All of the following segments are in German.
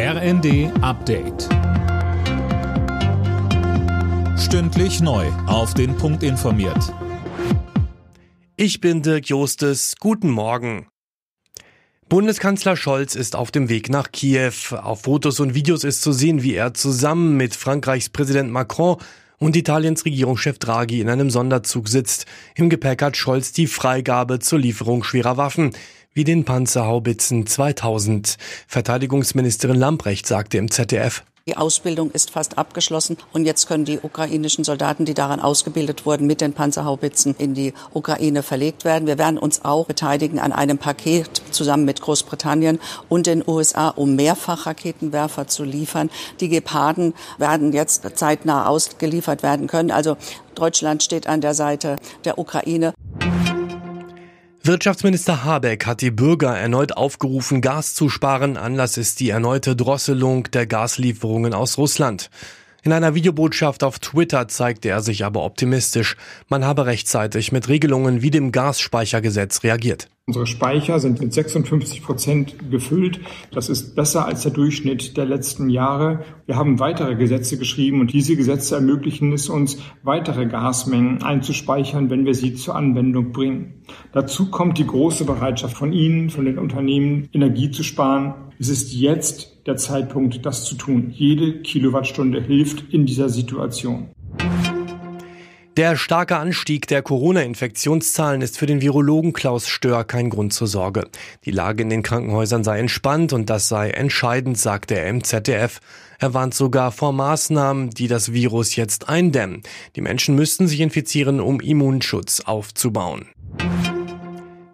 RND Update. Stündlich neu. Auf den Punkt informiert. Ich bin Dirk Jostes. Guten Morgen. Bundeskanzler Scholz ist auf dem Weg nach Kiew. Auf Fotos und Videos ist zu sehen, wie er zusammen mit Frankreichs Präsident Macron und Italiens Regierungschef Draghi in einem Sonderzug sitzt. Im Gepäck hat Scholz die Freigabe zur Lieferung schwerer Waffen wie den Panzerhaubitzen 2000. Verteidigungsministerin Lamprecht sagte im ZDF. Die Ausbildung ist fast abgeschlossen und jetzt können die ukrainischen Soldaten, die daran ausgebildet wurden, mit den Panzerhaubitzen in die Ukraine verlegt werden. Wir werden uns auch beteiligen an einem Paket zusammen mit Großbritannien und den USA, um Mehrfachraketenwerfer zu liefern. Die Geparden werden jetzt zeitnah ausgeliefert werden können. Also Deutschland steht an der Seite der Ukraine. Wirtschaftsminister Habeck hat die Bürger erneut aufgerufen, Gas zu sparen. Anlass ist die erneute Drosselung der Gaslieferungen aus Russland. In einer Videobotschaft auf Twitter zeigte er sich aber optimistisch. Man habe rechtzeitig mit Regelungen wie dem Gasspeichergesetz reagiert. Unsere Speicher sind mit 56 Prozent gefüllt. Das ist besser als der Durchschnitt der letzten Jahre. Wir haben weitere Gesetze geschrieben und diese Gesetze ermöglichen es uns, weitere Gasmengen einzuspeichern, wenn wir sie zur Anwendung bringen. Dazu kommt die große Bereitschaft von Ihnen, von den Unternehmen, Energie zu sparen. Es ist jetzt der Zeitpunkt, das zu tun. Jede Kilowattstunde hilft in dieser Situation. Der starke Anstieg der Corona-Infektionszahlen ist für den Virologen Klaus Stör kein Grund zur Sorge. Die Lage in den Krankenhäusern sei entspannt und das sei entscheidend, sagte er im ZDF. Er warnt sogar vor Maßnahmen, die das Virus jetzt eindämmen. Die Menschen müssten sich infizieren, um Immunschutz aufzubauen.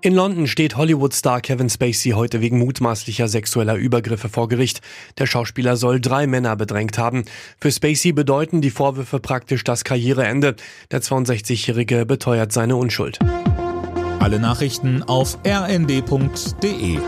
In London steht Hollywood-Star Kevin Spacey heute wegen mutmaßlicher sexueller Übergriffe vor Gericht. Der Schauspieler soll drei Männer bedrängt haben. Für Spacey bedeuten die Vorwürfe praktisch das Karriereende. Der 62-Jährige beteuert seine Unschuld. Alle Nachrichten auf rnd.de